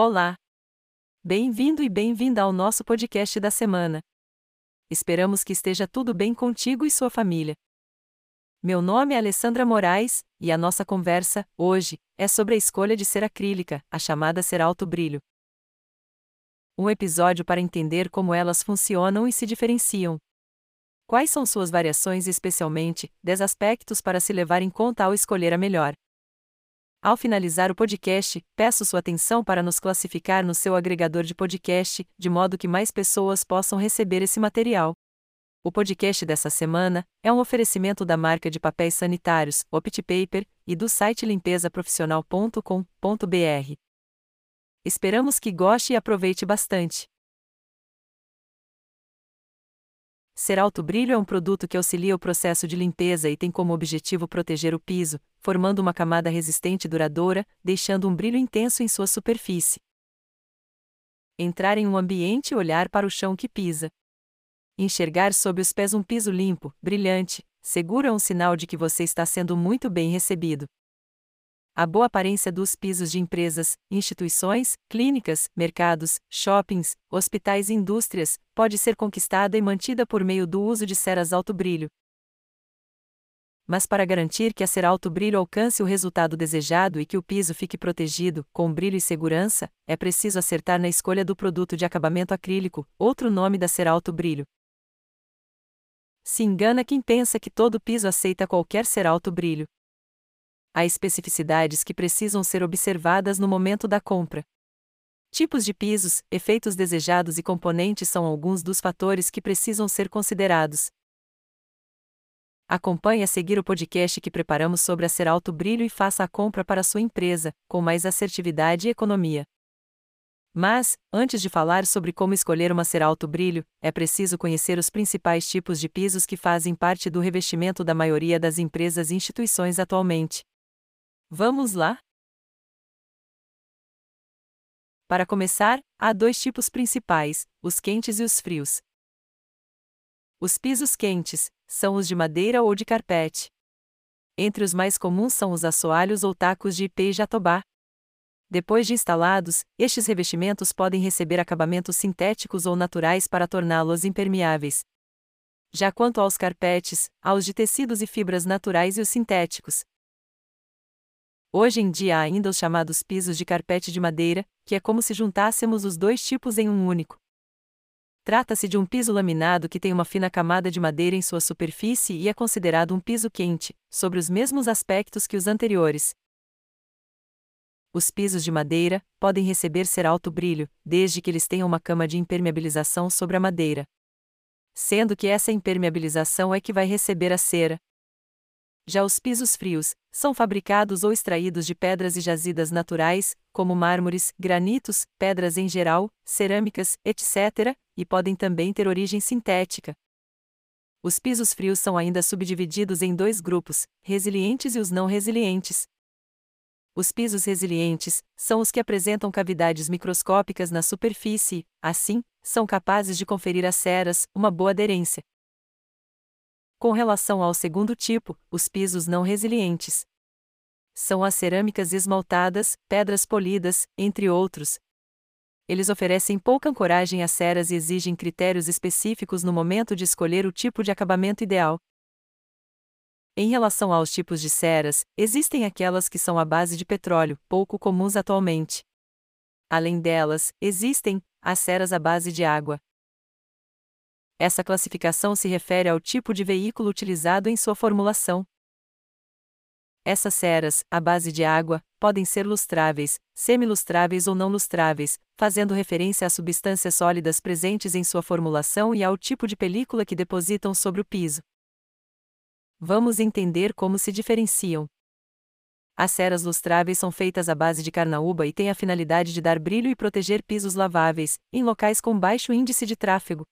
Olá! Bem-vindo e bem-vinda ao nosso podcast da semana. Esperamos que esteja tudo bem contigo e sua família. Meu nome é Alessandra Moraes, e a nossa conversa, hoje, é sobre a escolha de cera acrílica, a chamada cera alto brilho. Um episódio para entender como elas funcionam e se diferenciam. Quais são suas variações e, especialmente, 10 aspectos para se levar em conta ao escolher a melhor. Ao finalizar o podcast, peço sua atenção para nos classificar no seu agregador de podcast, de modo que mais pessoas possam receber esse material. O podcast dessa semana é um oferecimento da marca de papéis sanitários, OptiPaper, e do site limpesaprofissional.com.br. Esperamos que goste e aproveite bastante. Ser alto brilho é um produto que auxilia o processo de limpeza e tem como objetivo proteger o piso, formando uma camada resistente e duradoura, deixando um brilho intenso em sua superfície. Entrar em um ambiente e olhar para o chão que pisa. Enxergar sob os pés um piso limpo, brilhante, seguro é um sinal de que você está sendo muito bem recebido. A boa aparência dos pisos de empresas, instituições, clínicas, mercados, shoppings, hospitais e indústrias pode ser conquistada e mantida por meio do uso de ceras alto brilho. Mas para garantir que a cera alto brilho alcance o resultado desejado e que o piso fique protegido, com brilho e segurança, é preciso acertar na escolha do produto de acabamento acrílico, outro nome da cera alto brilho. Se engana quem pensa que todo piso aceita qualquer cera alto brilho há especificidades que precisam ser observadas no momento da compra. Tipos de pisos, efeitos desejados e componentes são alguns dos fatores que precisam ser considerados. Acompanhe a seguir o podcast que preparamos sobre a Ser Alto Brilho e faça a compra para sua empresa, com mais assertividade e economia. Mas, antes de falar sobre como escolher uma Ser Alto Brilho, é preciso conhecer os principais tipos de pisos que fazem parte do revestimento da maioria das empresas e instituições atualmente. Vamos lá? Para começar, há dois tipos principais: os quentes e os frios. Os pisos quentes são os de madeira ou de carpete. Entre os mais comuns são os assoalhos ou tacos de ipê e jatobá. Depois de instalados, estes revestimentos podem receber acabamentos sintéticos ou naturais para torná-los impermeáveis. Já quanto aos carpetes, há os de tecidos e fibras naturais e os sintéticos, Hoje em dia há ainda os chamados pisos de carpete de madeira, que é como se juntássemos os dois tipos em um único. Trata-se de um piso laminado que tem uma fina camada de madeira em sua superfície e é considerado um piso quente, sobre os mesmos aspectos que os anteriores. Os pisos de madeira podem receber ser alto brilho, desde que eles tenham uma cama de impermeabilização sobre a madeira. Sendo que essa impermeabilização é que vai receber a cera, já os pisos frios são fabricados ou extraídos de pedras e jazidas naturais, como mármores, granitos, pedras em geral, cerâmicas, etc., e podem também ter origem sintética. Os pisos frios são ainda subdivididos em dois grupos, resilientes e os não resilientes. Os pisos resilientes são os que apresentam cavidades microscópicas na superfície, assim, são capazes de conferir às ceras uma boa aderência. Com relação ao segundo tipo, os pisos não resilientes. São as cerâmicas esmaltadas, pedras polidas, entre outros. Eles oferecem pouca ancoragem às ceras e exigem critérios específicos no momento de escolher o tipo de acabamento ideal. Em relação aos tipos de ceras, existem aquelas que são à base de petróleo, pouco comuns atualmente. Além delas, existem as ceras à base de água. Essa classificação se refere ao tipo de veículo utilizado em sua formulação. Essas ceras, à base de água, podem ser lustráveis, semilustráveis ou não lustráveis, fazendo referência às substâncias sólidas presentes em sua formulação e ao tipo de película que depositam sobre o piso. Vamos entender como se diferenciam. As ceras lustráveis são feitas à base de carnaúba e têm a finalidade de dar brilho e proteger pisos laváveis, em locais com baixo índice de tráfego.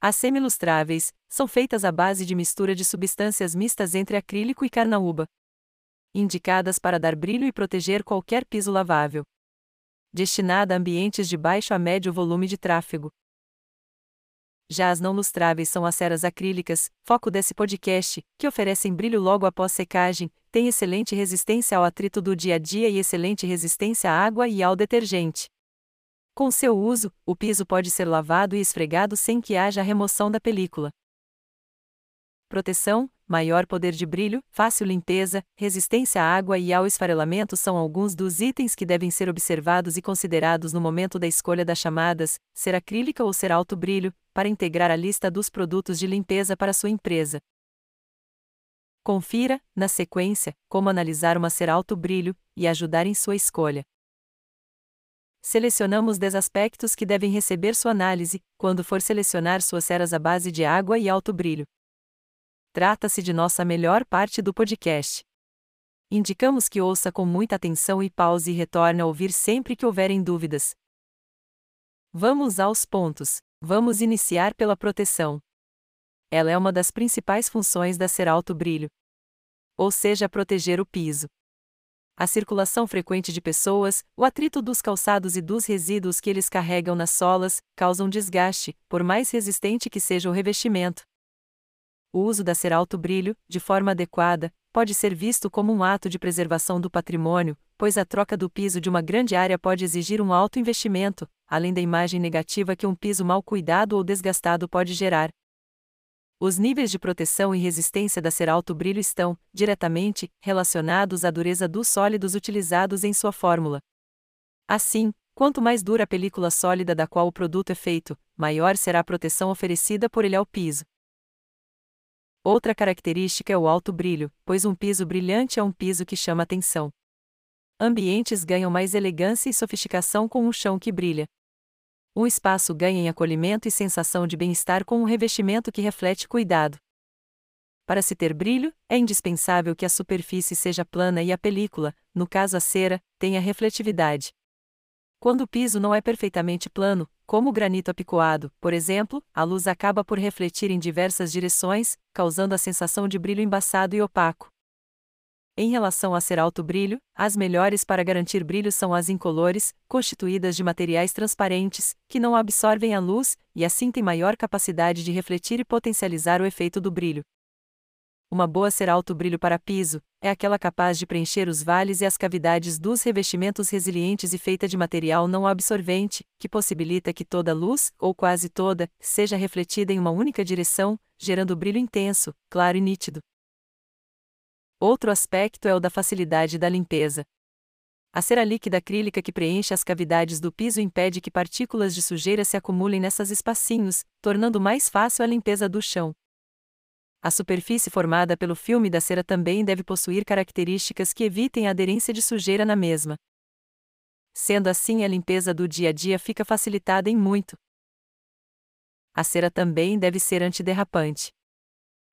As semilustráveis são feitas à base de mistura de substâncias mistas entre acrílico e carnaúba, indicadas para dar brilho e proteger qualquer piso lavável. Destinada a ambientes de baixo a médio volume de tráfego. Já as não lustráveis são as ceras acrílicas, foco desse podcast, que oferecem brilho logo após secagem, têm excelente resistência ao atrito do dia a dia e excelente resistência à água e ao detergente. Com seu uso, o piso pode ser lavado e esfregado sem que haja remoção da película. Proteção, maior poder de brilho, fácil limpeza, resistência à água e ao esfarelamento são alguns dos itens que devem ser observados e considerados no momento da escolha das chamadas, ser acrílica ou ser alto brilho, para integrar a lista dos produtos de limpeza para sua empresa. Confira, na sequência, como analisar uma ser alto brilho e ajudar em sua escolha. Selecionamos 10 aspectos que devem receber sua análise quando for selecionar suas ceras à base de água e alto brilho. Trata-se de nossa melhor parte do podcast. Indicamos que ouça com muita atenção e pause e retorne a ouvir sempre que houverem dúvidas. Vamos aos pontos. Vamos iniciar pela proteção. Ela é uma das principais funções da ser alto brilho. Ou seja, proteger o piso. A circulação frequente de pessoas, o atrito dos calçados e dos resíduos que eles carregam nas solas, causam desgaste, por mais resistente que seja o revestimento. O uso da cera alto brilho, de forma adequada, pode ser visto como um ato de preservação do patrimônio, pois a troca do piso de uma grande área pode exigir um alto investimento, além da imagem negativa que um piso mal cuidado ou desgastado pode gerar. Os níveis de proteção e resistência da cera alto brilho estão, diretamente, relacionados à dureza dos sólidos utilizados em sua fórmula. Assim, quanto mais dura a película sólida da qual o produto é feito, maior será a proteção oferecida por ele ao piso. Outra característica é o alto brilho, pois um piso brilhante é um piso que chama atenção. Ambientes ganham mais elegância e sofisticação com um chão que brilha. Um espaço ganha em acolhimento e sensação de bem-estar com um revestimento que reflete cuidado. Para se ter brilho, é indispensável que a superfície seja plana e a película, no caso a cera, tenha refletividade. Quando o piso não é perfeitamente plano, como o granito apicoado, por exemplo, a luz acaba por refletir em diversas direções, causando a sensação de brilho embaçado e opaco. Em relação a ser alto brilho, as melhores para garantir brilho são as incolores, constituídas de materiais transparentes, que não absorvem a luz e assim têm maior capacidade de refletir e potencializar o efeito do brilho. Uma boa cera alto brilho para piso é aquela capaz de preencher os vales e as cavidades dos revestimentos resilientes e feita de material não absorvente, que possibilita que toda a luz, ou quase toda, seja refletida em uma única direção, gerando brilho intenso, claro e nítido. Outro aspecto é o da facilidade da limpeza. A cera líquida acrílica que preenche as cavidades do piso impede que partículas de sujeira se acumulem nessas espacinhos, tornando mais fácil a limpeza do chão. A superfície formada pelo filme da cera também deve possuir características que evitem a aderência de sujeira na mesma. Sendo assim, a limpeza do dia a dia fica facilitada em muito. A cera também deve ser antiderrapante.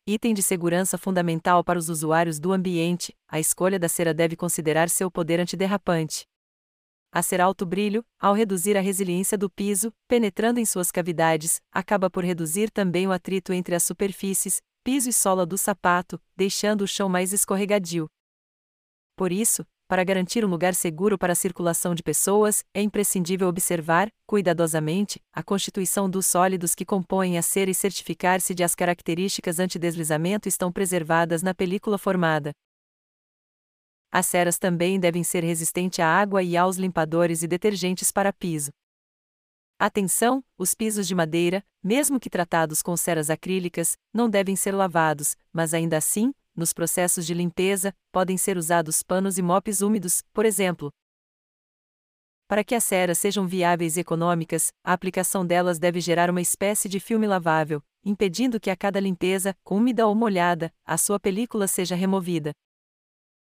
Item de segurança fundamental para os usuários do ambiente, a escolha da cera deve considerar seu poder antiderrapante. A cera alto brilho, ao reduzir a resiliência do piso, penetrando em suas cavidades, acaba por reduzir também o atrito entre as superfícies, piso e sola do sapato, deixando o chão mais escorregadio. Por isso, para garantir um lugar seguro para a circulação de pessoas, é imprescindível observar, cuidadosamente, a constituição dos sólidos que compõem a cera e certificar-se de as características antideslizamento estão preservadas na película formada. As ceras também devem ser resistentes à água e aos limpadores e detergentes para piso. Atenção: os pisos de madeira, mesmo que tratados com ceras acrílicas, não devem ser lavados, mas ainda assim, nos processos de limpeza, podem ser usados panos e mops úmidos, por exemplo. Para que as ceras sejam viáveis e econômicas, a aplicação delas deve gerar uma espécie de filme lavável, impedindo que a cada limpeza, úmida ou molhada, a sua película seja removida.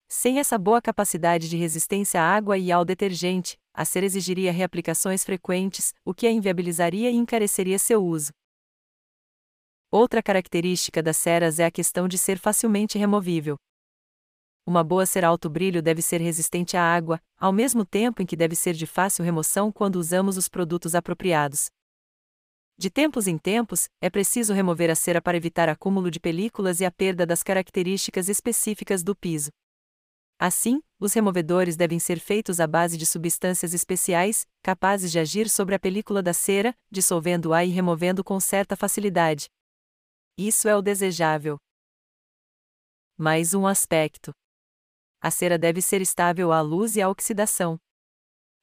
Sem essa boa capacidade de resistência à água e ao detergente, a cera exigiria reaplicações frequentes, o que a inviabilizaria e encareceria seu uso. Outra característica das ceras é a questão de ser facilmente removível. Uma boa cera alto brilho deve ser resistente à água, ao mesmo tempo em que deve ser de fácil remoção quando usamos os produtos apropriados. De tempos em tempos, é preciso remover a cera para evitar acúmulo de películas e a perda das características específicas do piso. Assim, os removedores devem ser feitos à base de substâncias especiais, capazes de agir sobre a película da cera, dissolvendo-a e removendo com certa facilidade. Isso é o desejável. Mais um aspecto. A cera deve ser estável à luz e à oxidação.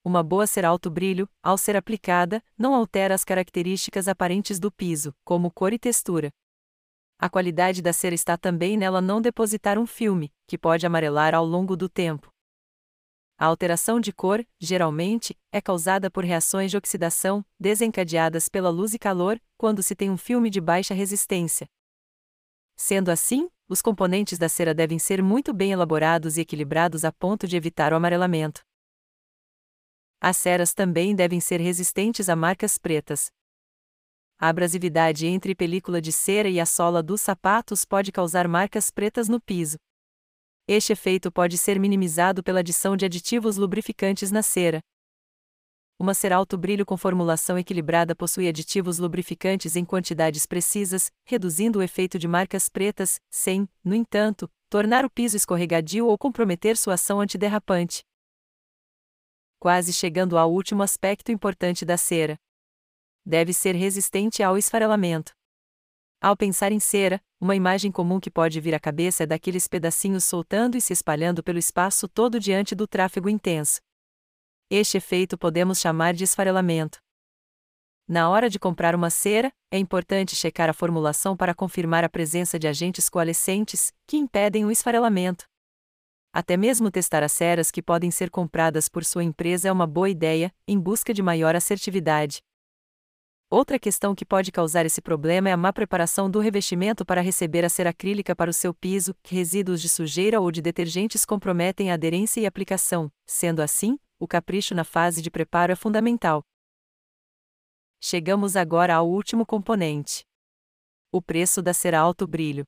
Uma boa cera alto brilho, ao ser aplicada, não altera as características aparentes do piso, como cor e textura. A qualidade da cera está também nela não depositar um filme, que pode amarelar ao longo do tempo. A alteração de cor, geralmente, é causada por reações de oxidação, desencadeadas pela luz e calor, quando se tem um filme de baixa resistência. Sendo assim, os componentes da cera devem ser muito bem elaborados e equilibrados a ponto de evitar o amarelamento. As ceras também devem ser resistentes a marcas pretas. A abrasividade entre película de cera e a sola dos sapatos pode causar marcas pretas no piso. Este efeito pode ser minimizado pela adição de aditivos lubrificantes na cera. Uma cera alto brilho com formulação equilibrada possui aditivos lubrificantes em quantidades precisas, reduzindo o efeito de marcas pretas, sem, no entanto, tornar o piso escorregadio ou comprometer sua ação antiderrapante. Quase chegando ao último aspecto importante da cera. Deve ser resistente ao esfarelamento. Ao pensar em cera, uma imagem comum que pode vir à cabeça é daqueles pedacinhos soltando e se espalhando pelo espaço todo diante do tráfego intenso. Este efeito podemos chamar de esfarelamento. Na hora de comprar uma cera, é importante checar a formulação para confirmar a presença de agentes coalescentes, que impedem o esfarelamento. Até mesmo testar as ceras que podem ser compradas por sua empresa é uma boa ideia, em busca de maior assertividade. Outra questão que pode causar esse problema é a má preparação do revestimento para receber a cera acrílica para o seu piso, que resíduos de sujeira ou de detergentes comprometem a aderência e aplicação. Sendo assim, o capricho na fase de preparo é fundamental. Chegamos agora ao último componente. O preço da cera alto brilho.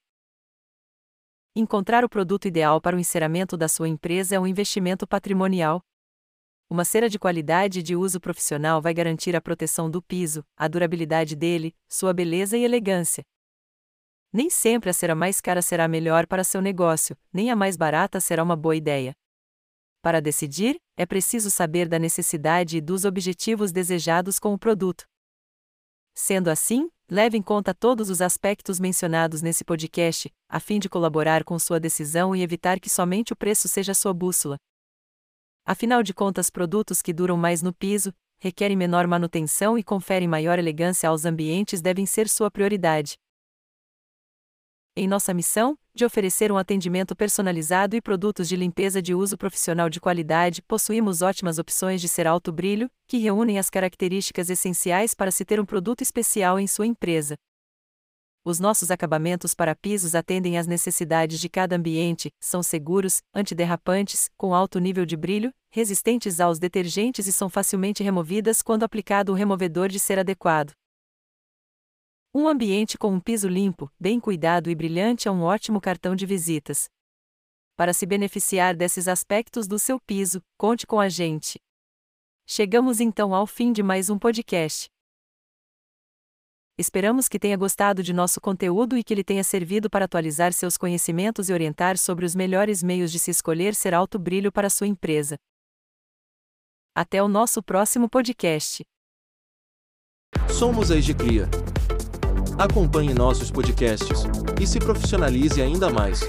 Encontrar o produto ideal para o enceramento da sua empresa é um investimento patrimonial. Uma cera de qualidade e de uso profissional vai garantir a proteção do piso, a durabilidade dele, sua beleza e elegância. Nem sempre a cera mais cara será melhor para seu negócio, nem a mais barata será uma boa ideia. Para decidir, é preciso saber da necessidade e dos objetivos desejados com o produto. Sendo assim, leve em conta todos os aspectos mencionados nesse podcast, a fim de colaborar com sua decisão e evitar que somente o preço seja sua bússola. Afinal de contas, produtos que duram mais no piso, requerem menor manutenção e conferem maior elegância aos ambientes devem ser sua prioridade em nossa missão, de oferecer um atendimento personalizado e produtos de limpeza de uso profissional de qualidade, possuímos ótimas opções de ser alto brilho, que reúnem as características essenciais para se ter um produto especial em sua empresa. Os nossos acabamentos para pisos atendem às necessidades de cada ambiente, são seguros, antiderrapantes, com alto nível de brilho, resistentes aos detergentes e são facilmente removidas quando aplicado o removedor de ser adequado. Um ambiente com um piso limpo, bem cuidado e brilhante é um ótimo cartão de visitas. Para se beneficiar desses aspectos do seu piso, conte com a gente. Chegamos então ao fim de mais um podcast. Esperamos que tenha gostado de nosso conteúdo e que ele tenha servido para atualizar seus conhecimentos e orientar sobre os melhores meios de se escolher ser alto brilho para sua empresa. Até o nosso próximo podcast. Somos a Egicria. Acompanhe nossos podcasts e se profissionalize ainda mais.